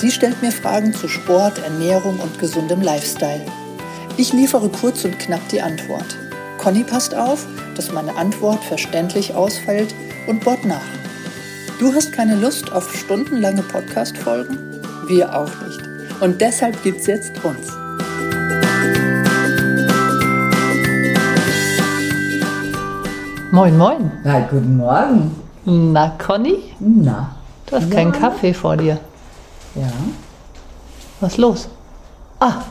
Sie stellt mir Fragen zu Sport, Ernährung und gesundem Lifestyle. Ich liefere kurz und knapp die Antwort. Conny passt auf, dass meine Antwort verständlich ausfällt und bohrt nach. Du hast keine Lust auf stundenlange Podcast-Folgen? Wir auch nicht. Und deshalb gibt's jetzt uns. Moin, moin. Ja, guten Morgen. Na, Conny? Na. Du hast Ja. keinen Kaffee vor dir. Ja, Was ist los? Ah,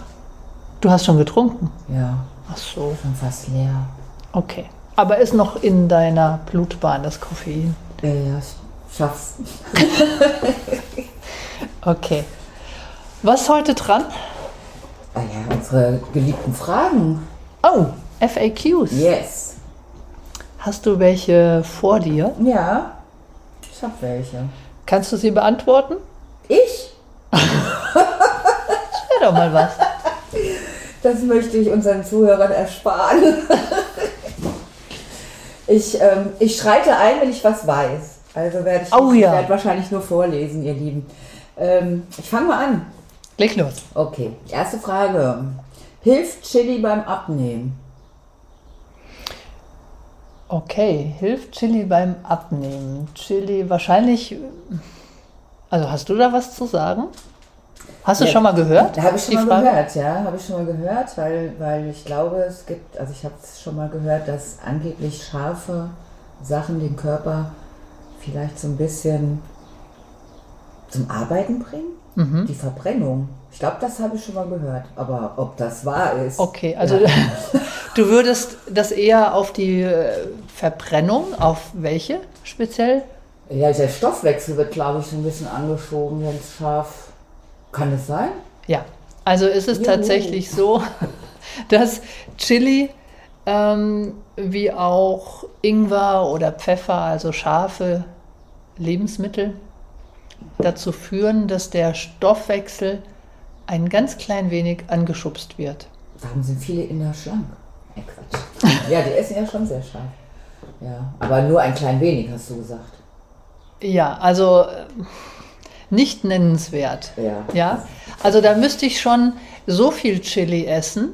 du hast schon getrunken. ja, Ach so, schon fast leer. okay. Aber ist noch in deiner Blutbahn das Koffein? Ja, ja, schaff's. Okay. Was ist heute dran? Ah ja, unsere geliebten Fragen. Oh, FAQs. Yes. Hast du welche vor dir? Ja, ich hab welche. Kannst du sie beantworten? Ich? Wäre doch mal was. Das möchte ich unseren Zuhörern ersparen. ich, ähm, ich schreite ein, wenn ich was weiß. Also werde ich, Oh ja. werde wahrscheinlich nur vorlesen, ihr Lieben. Ähm, ich fange mal an. Leg los. Okay, erste Frage. Hilft Chili beim Abnehmen? Okay, hilft Chili beim Abnehmen? Chili wahrscheinlich. Also hast du da was zu sagen? Hast du Ja, schon mal gehört? Habe ich schon mal Frage? gehört, ja, habe ich schon mal gehört, weil, weil ich glaube, es gibt, also ich habe es schon mal gehört, dass angeblich scharfe Sachen den Körper vielleicht so ein bisschen zum Arbeiten bringen. Mhm. Die Verbrennung. Ich glaube, das habe ich schon mal gehört. Aber ob das wahr ist. Okay, also Ja. du würdest das eher auf die äh, Verbrennung, auf welche speziell? Ja, der Stoffwechsel wird, glaube ich, so ein bisschen angeschoben, wenn es scharf. Kann es sein? Ja, also ist es Juhu. tatsächlich so, dass Chili ähm, wie auch Ingwer oder Pfeffer, also scharfe Lebensmittel, dazu führen, dass der Stoffwechsel ein ganz klein wenig angeschubst wird. Warum sind viele Inder schlank? Ey, Quatsch. Ja, die essen ja schon sehr scharf. Ja, aber nur ein klein wenig, hast du gesagt. Ja, also nicht nennenswert. Ja. Ja, also da müsste ich schon so viel Chili essen.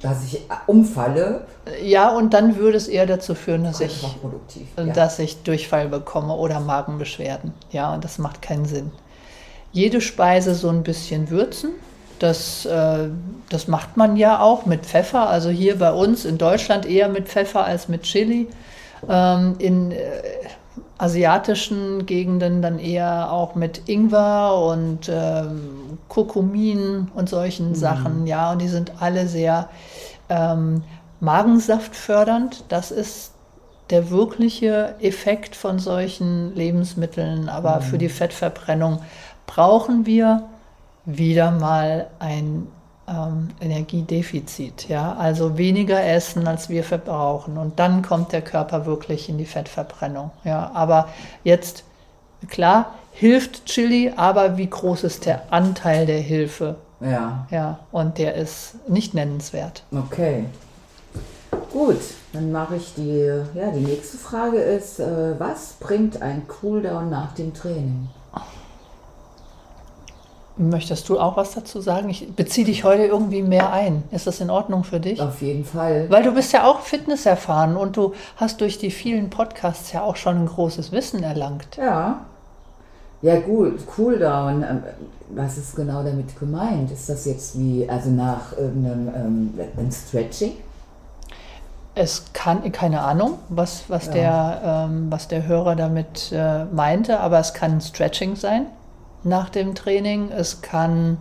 Dass ich umfalle, Ja, und dann würde es eher dazu führen, dass ich, kontraproduktiv. dass ich Durchfall bekomme oder Magenbeschwerden. Ja, und das macht keinen Sinn. Jede Speise so ein bisschen würzen. Das, äh, das macht man ja auch mit Pfeffer. Also hier bei uns in Deutschland eher mit Pfeffer als mit Chili. Ähm, in äh, asiatischen Gegenden dann eher auch mit Ingwer und ähm, Kurkumin und solchen Sachen. Ja, und die sind alle sehr ähm, magensaftfördernd. Das ist der wirkliche Effekt von solchen Lebensmitteln. Aber für die Fettverbrennung brauchen wir wieder mal ein ähm, Energiedefizit. Ja? Also weniger essen, als wir verbrauchen. Und dann kommt der Körper wirklich in die Fettverbrennung. Ja? Aber jetzt, klar, hilft Chili, aber wie groß ist der Anteil der Hilfe? Ja, Ja, und der ist nicht nennenswert. okay. Gut, dann mache ich die. Ja, die nächste Frage ist: äh, Was bringt ein Cooldown nach dem Training? Möchtest du auch was dazu sagen? Ich beziehe dich heute irgendwie mehr ein. Ist das in Ordnung für dich? Auf jeden Fall. Weil du bist ja auch Fitness erfahren und du hast durch die vielen Podcasts ja auch schon ein großes Wissen erlangt. Ja. Ja, gut, Cooldown. ähm, Was ist genau damit gemeint? Ist das jetzt wie, also nach irgendeinem ähm, Stretching? Es kann, keine Ahnung, was, was, Ja. der, ähm, was der Hörer damit äh, meinte, aber es kann Stretching sein nach dem Training. Es kann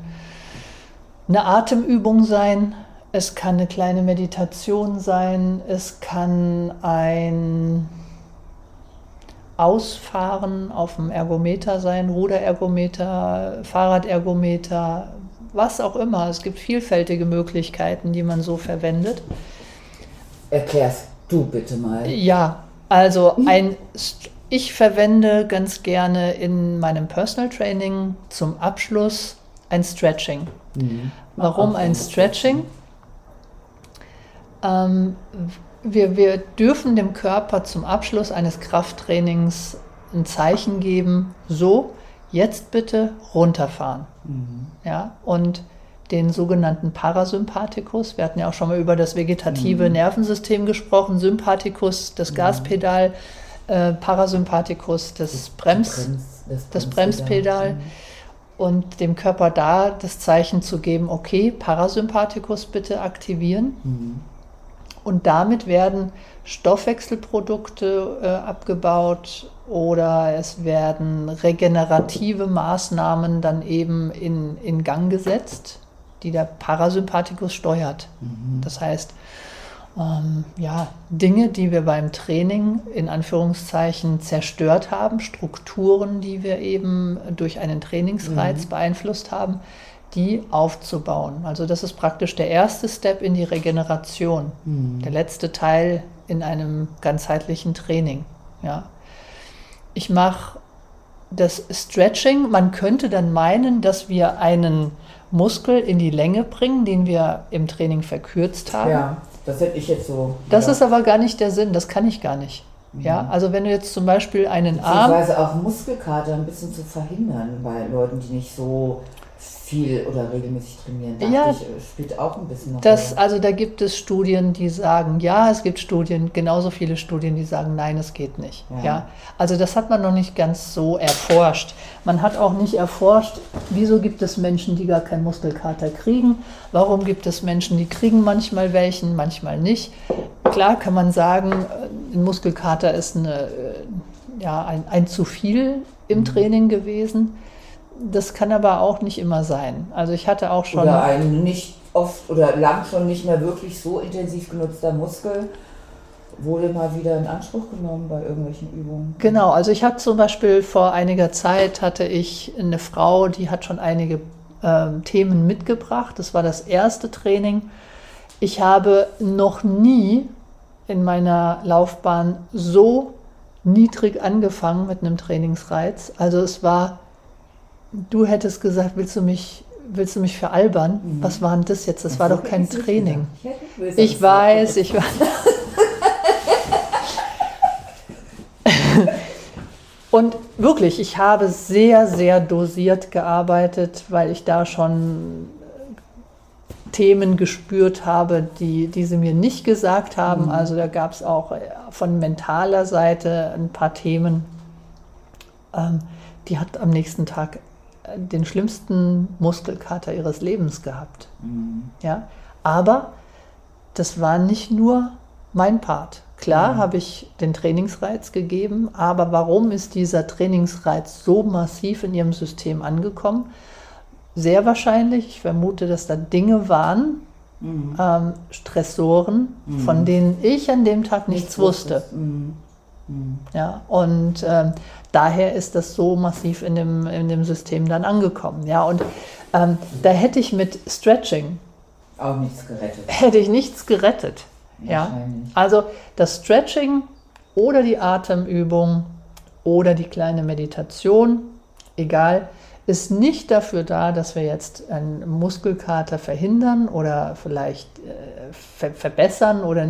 eine Atemübung sein. Es kann eine kleine Meditation sein. Es kann ein Ausfahren auf dem Ergometer sein, Ruderergometer, Fahrradergometer, was auch immer. Es gibt vielfältige Möglichkeiten, die man so verwendet. Erklärst du bitte mal. Ja, also ein, ich verwende ganz gerne in meinem Personal Training zum Abschluss ein Stretching. Mhm. Warum ein Stretching? Ähm, wir, wir dürfen dem Körper zum Abschluss eines Krafttrainings ein Zeichen geben, so, jetzt bitte runterfahren. Mhm. Ja, und den sogenannten Parasympathikus, wir hatten ja auch schon mal über das vegetative mhm. Nervensystem gesprochen, Sympathikus, das mhm. Gaspedal, äh, Parasympathikus, das, Brems, Brems, das, das Bremspedal. Mhm. Und dem Körper da das Zeichen zu geben, okay, Parasympathikus bitte aktivieren. Mhm. Und damit werden Stoffwechselprodukte äh, abgebaut oder es werden regenerative Maßnahmen dann eben in, in Gang gesetzt, die der Parasympathikus steuert. Mhm. Das heißt, ähm, ja, Dinge, die wir beim Training in Anführungszeichen zerstört haben, Strukturen, die wir eben durch einen Trainingsreiz mhm. beeinflusst haben, die aufzubauen. Also das ist praktisch der erste Step in die Regeneration, mhm. der letzte Teil in einem ganzheitlichen Training. Ja. Ich mache das Stretching. Man könnte dann meinen, dass wir einen Muskel in die Länge bringen, den wir im Training verkürzt haben. Ja, das hätte ich jetzt so. Das ja. ist aber gar nicht der Sinn. Das kann ich gar nicht. Mhm. Ja, also wenn du jetzt zum Beispiel einen Arm. Beziehungsweise auch Muskelkater ein bisschen zu verhindern bei Leuten, die nicht so viel oder regelmäßig trainieren, dachte ja, ich, äh, spielt auch ein bisschen noch das, Also da gibt es Studien, die sagen, ja, es gibt Studien, genauso viele Studien, die sagen, nein, es geht nicht. Ja. ja. Also das hat man noch nicht ganz so erforscht. Man hat auch nicht erforscht, wieso gibt es Menschen, die gar keinen Muskelkater kriegen, warum gibt es Menschen, die kriegen manchmal welchen, manchmal nicht. Klar kann man sagen, äh, ein Muskelkater ist eine, äh, ja, ein, ein zu viel im mhm. Training gewesen das kann aber auch nicht immer sein. Also ich hatte auch schon. Oder ein nicht oft oder lang schon nicht mehr wirklich so intensiv genutzter Muskel wurde mal wieder in Anspruch genommen bei irgendwelchen Übungen. Genau, also ich habe zum Beispiel vor einiger Zeit hatte ich eine Frau, die hat schon einige äh, Themen mitgebracht. Das war das erste Training. Ich habe noch nie in meiner Laufbahn so niedrig angefangen mit einem Trainingsreiz. Also es war du hättest gesagt, willst du mich, willst du mich veralbern? Mhm. Was war denn das jetzt? Das, das war doch kein Training. Ich, ich weiß, ich weiß. Und wirklich, ich habe sehr, sehr dosiert gearbeitet, weil ich da schon Themen gespürt habe, die, die sie mir nicht gesagt haben. Mhm. Also da gab es auch von mentaler Seite ein paar Themen. Ähm, die hat am nächsten Tag den schlimmsten Muskelkater ihres Lebens gehabt. Mhm. Ja? Aber das war nicht nur mein Part. Klar mhm. habe ich den Trainingsreiz gegeben, aber warum ist dieser Trainingsreiz so massiv in ihrem System angekommen? Sehr wahrscheinlich, ich vermute, dass da Dinge waren, mhm. ähm, Stressoren, mhm. von denen ich an dem Tag nichts, nichts wusste. Mhm. Ja, und ähm, daher ist das so massiv in dem, in dem System dann angekommen. Ja, und ähm, da hätte ich mit Stretching auch nichts gerettet. Hätte ich nichts gerettet. Ja, also das Stretching oder die Atemübung oder die kleine Meditation, egal, ist nicht dafür da, dass wir jetzt einen Muskelkater verhindern oder vielleicht äh, ver verbessern oder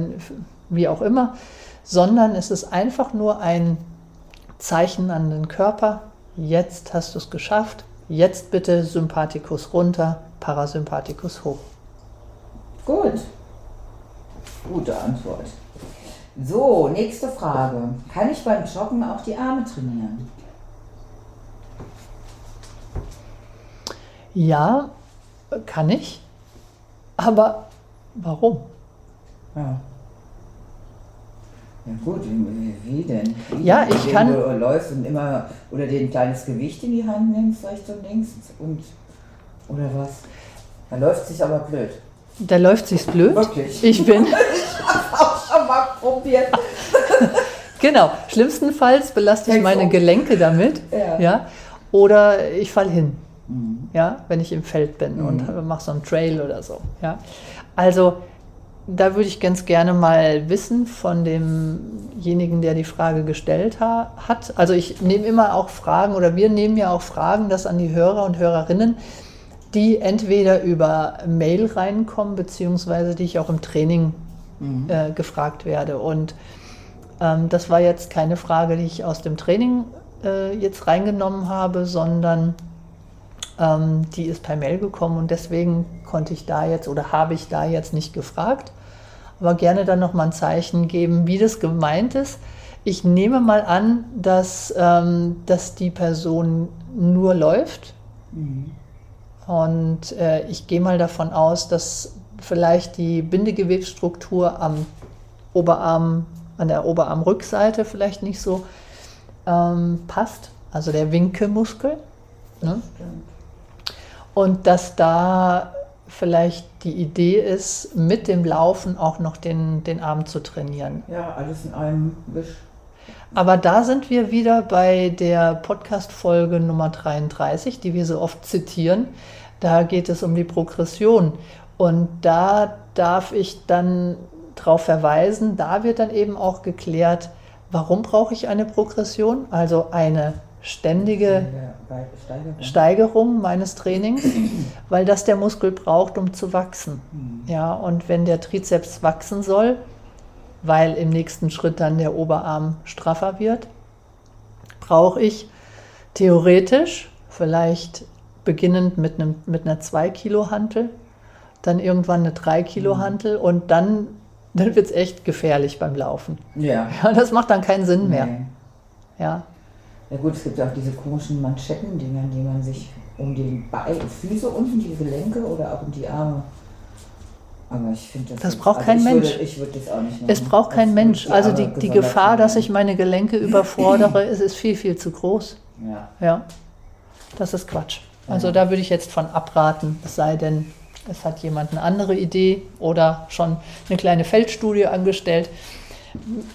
wie auch immer, sondern es ist einfach nur ein Zeichen an den Körper, jetzt hast du es geschafft, jetzt bitte Sympathikus runter, Parasympathikus hoch. Gut, gute Antwort. So, nächste Frage. Kann ich beim Joggen auch die Arme trainieren? Ja, kann ich. Aber warum? Ja. Ja gut, wie denn? Wie ja, ich kann. Du läufst und immer oder dir ein kleines Gewicht in die Hand nimmst, rechts und links und oder was? Da läuft sich aber blöd. Da läuft sich's blöd. Wirklich. Ich bin. ich habe auch schon mal probiert. genau. Schlimmstenfalls belaste ich meine Gelenke damit. Ja. ja oder ich fall hin. Mhm. Ja, wenn ich im Feld bin mhm. und mache so einen Trail oder so. Ja, also da würde ich ganz gerne mal wissen von demjenigen, der die Frage gestellt ha hat. Also ich nehme immer auch Fragen oder wir nehmen ja auch Fragen, das an die Hörer und Hörerinnen, die entweder über Mail reinkommen, beziehungsweise die ich auch im Training mhm. äh, gefragt werde. Und ähm, das war jetzt keine Frage, die ich aus dem Training äh, jetzt reingenommen habe, sondern die ist per Mail gekommen und deswegen konnte ich da jetzt oder habe ich da jetzt nicht gefragt, aber gerne dann nochmal ein Zeichen geben, wie das gemeint ist. Ich nehme mal an, dass, ähm, dass die Person nur läuft. Mhm. Und äh, ich gehe mal davon aus, dass vielleicht die Bindegewebsstruktur am Oberarm, an der Oberarmrückseite vielleicht nicht so ähm, passt. Also der Winkelmuskel. Ne? Und dass da vielleicht die Idee ist, mit dem Laufen auch noch den, den Arm zu trainieren. Ja, alles in einem Wisch. Aber da sind wir wieder bei der Podcast-Folge Nummer 33, die wir so oft zitieren. Da geht es um die Progression. Und da darf ich dann darauf verweisen, da wird dann eben auch geklärt, warum brauche ich eine Progression, also eine ständige Steigerung meines Trainings, weil das der Muskel braucht, um zu wachsen. Mhm. Ja, und wenn der Trizeps wachsen soll, weil im nächsten Schritt dann der Oberarm straffer wird, brauche ich theoretisch vielleicht beginnend mit, einem, mit einer 2 Kilo Hantel, dann irgendwann eine 3 Kilo mhm. Hantel und dann, dann wird es echt gefährlich beim Laufen. Ja. ja. Das macht dann keinen Sinn mehr. Nee. Ja. Ja gut, es gibt ja auch diese komischen Manschettendinger, die man sich um die Beine, Füße unten, die Gelenke oder auch um die Arme. Aber ich finde das. Das braucht also kein ich Mensch. Würde, ich würde das auch nicht machen. Es braucht kein Mensch. Die also die, die Gefahr, dass ich meine Gelenke überfordere, ist, ist viel, viel zu groß. Ja. Ja. Das ist Quatsch. Also ja. da würde ich jetzt von abraten, es sei denn, es hat jemand eine andere Idee oder schon eine kleine Feldstudie angestellt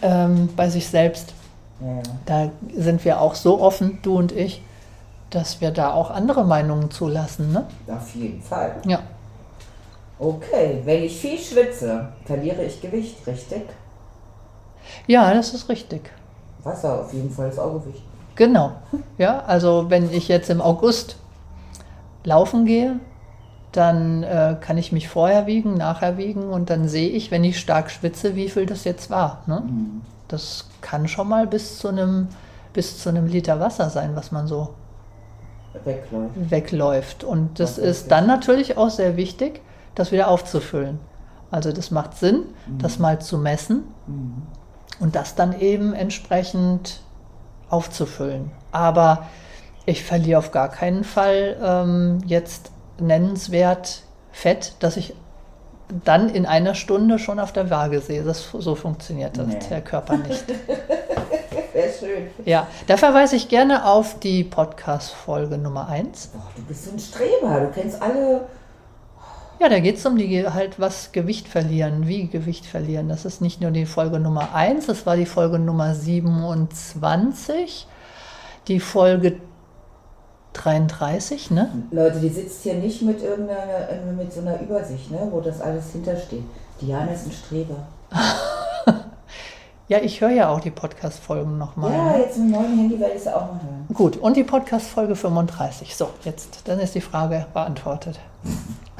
ähm, bei sich selbst. Ja. Da sind wir auch so offen, du und ich, dass wir da auch andere Meinungen zulassen. Ne? Auf jeden Fall. Ja. Okay, wenn ich viel schwitze, verliere ich Gewicht, richtig? Ja, das ist richtig. Wasser auf jeden Fall ist auch Gewicht. Genau. Ja, also wenn ich jetzt im August laufen gehe, dann äh, kann ich mich vorher wiegen, nachher wiegen und dann sehe ich, wenn ich stark schwitze, wie viel das jetzt war. Ne? Mhm. Das kann schon mal bis zu einem bis zu einem Liter Wasser sein, was man so wegläuft. wegläuft. Und das ist dann natürlich auch sehr wichtig, das wieder aufzufüllen. Also das macht Sinn, mhm. das mal zu messen mhm. und das dann eben entsprechend aufzufüllen. Aber ich verliere auf gar keinen Fall ähm, jetzt nennenswert Fett, dass ich dann in einer Stunde schon auf der Waage sehe. Das, so funktioniert das, nee. der Körper nicht. Wäre schön. Ja, da verweise ich gerne auf die Podcast-Folge Nummer 1. Boah, du bist ein Streber, du kennst alle. Ja, da geht es um die halt was Gewicht verlieren, wie Gewicht verlieren. Das ist nicht nur die Folge Nummer 1, das war die Folge Nummer 27. Die Folge 33, ne? Leute, die sitzt hier nicht mit irgendeiner, mit so einer Übersicht, ne, wo das alles hintersteht. Diana ist ein Streber. ja, ich höre ja auch die Podcast-Folgen nochmal. Ja, ne? jetzt mit dem neuen Handy werde ich es auch mal hören. Gut, und die Podcast-Folge 35. So, jetzt, dann ist die Frage beantwortet.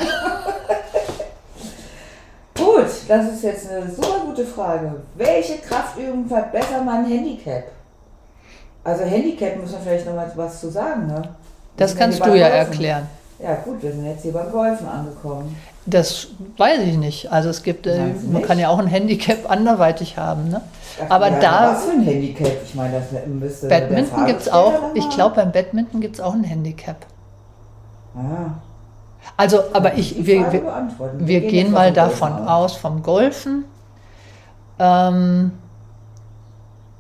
Gut, das ist jetzt eine super gute Frage. Welche Kraftübung verbessert mein Handicap? Also Handicap muss man vielleicht noch mal was zu sagen, ne? Das kannst du ja erklären. Ja gut, wir sind jetzt hier beim Golfen angekommen. Das weiß ich nicht. Also es gibt, äh, man kann ja auch ein Handicap anderweitig haben. Ne? Ach, aber ja, da. Was für ein Handicap? Ich meine, das müsste. Badminton gibt es auch. Ich glaube, beim Badminton gibt es auch ein Handicap. Ah. Also, aber ich, wir, wir, wir, wir, gehen mal davon aus, vom Golfen. Ähm,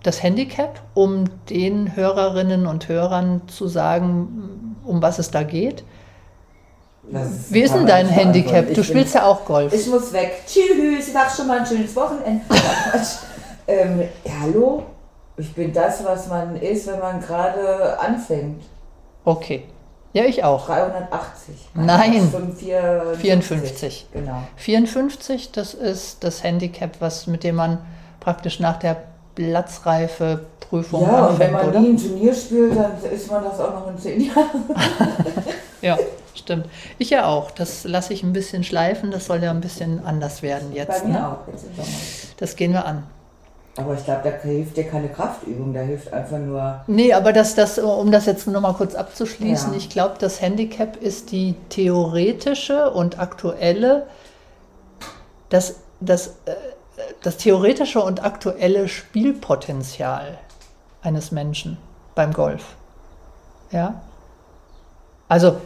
das Handicap, um den Hörerinnen und Hörern zu sagen, um was es da geht? Wie ist denn dein Handicap? Du spielst ja auch Golf. Ich muss weg. Tschüss, ich sag schon mal ein schönes Wochenende. ähm, hallo? Ich bin das, was man ist, wenn man gerade anfängt. Okay. Ja, ich auch. 380. Nein. 54. 54. Genau. 54, das ist das Handicap, was mit dem man praktisch nach der Platzreife-Prüfung Ja, und anfängt, wenn man oder? nie ein Turnier spielt, dann ist man das auch noch in zehn Jahren. Ja, stimmt. Ich ja auch. Das lasse ich ein bisschen schleifen. Das soll ja ein bisschen anders werden jetzt. Bei mir Ne? auch, jetzt im Sommer. Das gehen wir an. Aber ich glaube, da hilft dir keine Kraftübung, da hilft einfach nur. Nee, aber das, das, um das jetzt nochmal kurz abzuschließen, Ja. ich glaube, das Handicap ist die theoretische und aktuelle, das, das, äh, das theoretische und aktuelle Spielpotenzial eines Menschen beim Golf. Ja? Also,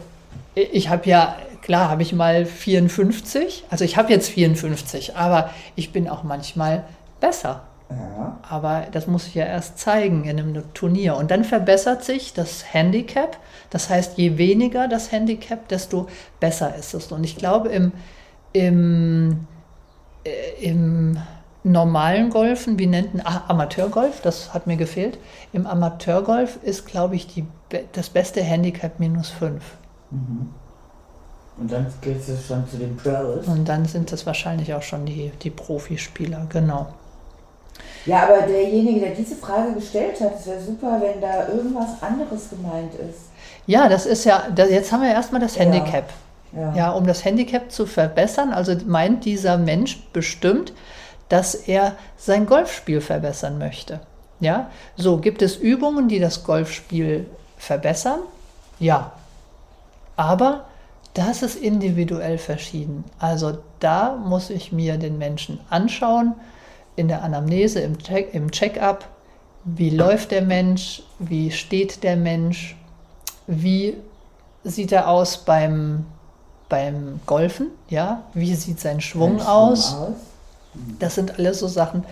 ich habe ja, klar, habe ich mal 54, also ich habe jetzt 54, aber ich bin auch manchmal besser. Ja. Aber das muss ich ja erst zeigen in einem Turnier. Und dann verbessert sich das Handicap. Das heißt, je weniger das Handicap, desto besser ist es. Und ich glaube, im, im normalen Golfen, wie nennt man ah, Amateurgolf, das hat mir gefehlt. Im Amateurgolf ist, glaube ich, die, das beste Handicap minus 5. Und dann gehst du schon zu den Pros. Und dann sind das wahrscheinlich auch schon die, die Profispieler, genau. Ja, aber derjenige, der diese Frage gestellt hat, es wäre super, wenn da irgendwas anderes gemeint ist. Ja, das ist ja, jetzt haben wir erstmal das Ja. Handicap. Ja. Ja, um das Handicap zu verbessern, also meint dieser Mensch bestimmt, dass er sein Golfspiel verbessern möchte. Ja, so gibt es Übungen, die das Golfspiel verbessern? Ja. Aber das ist individuell verschieden. Also da muss ich mir den Menschen anschauen, in der Anamnese, im Check- im Check-up, wie läuft der Mensch, wie steht der Mensch, wie sieht er aus beim, beim Golfen, ja, wie sieht sein Schwung, Ein aus. Das sind alles so Sachen,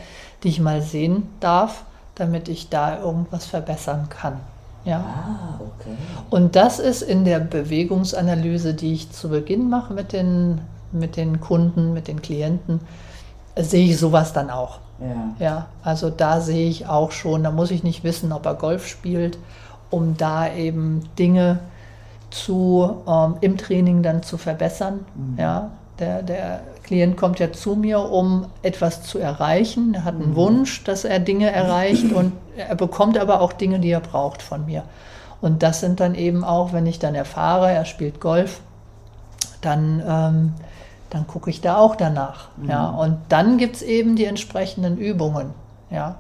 die ich mal sehen darf, damit ich da irgendwas verbessern kann. Ja. Ah, okay. Und das ist in der Bewegungsanalyse, die ich zu Beginn mache mit den, mit den Kunden, mit den Klienten, sehe ich sowas dann auch. Ja. Ja, also da sehe ich auch schon, da muss ich nicht wissen, ob er Golf spielt, um da eben Dinge zu, ähm, im Training dann zu verbessern. Ja, der, der Klient kommt ja zu mir, um etwas zu erreichen. Er hat einen Wunsch, dass er Dinge erreicht und er bekommt aber auch Dinge, die er braucht von mir. Und das sind dann eben auch, wenn ich dann erfahre, er spielt Golf, dann, ähm, dann gucke ich da auch danach. Ja. Und dann gibt es eben die entsprechenden Übungen. Ja.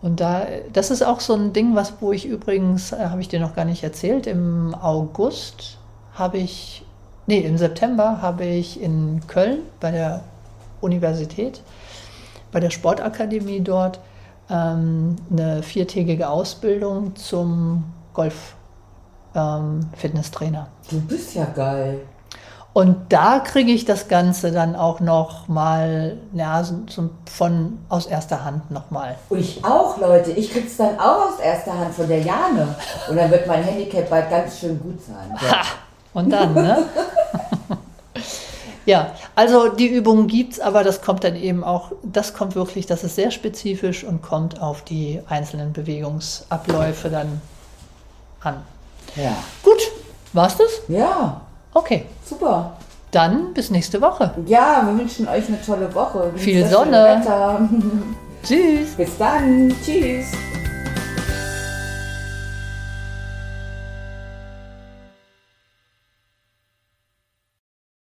Und da, das ist auch so ein Ding, was, wo ich übrigens, äh, habe ich dir noch gar nicht erzählt, im August habe ich, nee, im September habe ich in Köln bei der Universität, bei der Sportakademie dort, ähm, eine viertägige Ausbildung zum Golf-Fitnesstrainer. Du bist ja geil. Und da kriege ich das Ganze dann auch noch mal ja, so von aus erster Hand noch mal. Und ich auch, Leute. Ich krieg's dann auch aus erster Hand von der Jane. Und dann wird mein Handicap bald ganz schön gut sein. Ja. Und dann, ne? ja, also die Übungen gibt's, aber das kommt dann eben auch, das kommt wirklich, das ist sehr spezifisch und kommt auf die einzelnen Bewegungsabläufe dann an. Ja. Gut, war's das? Ja, Okay, super. dann bis nächste Woche. Ja, wir wünschen euch eine tolle Woche. Viel Sonne. Tschüss. Bis dann. Tschüss.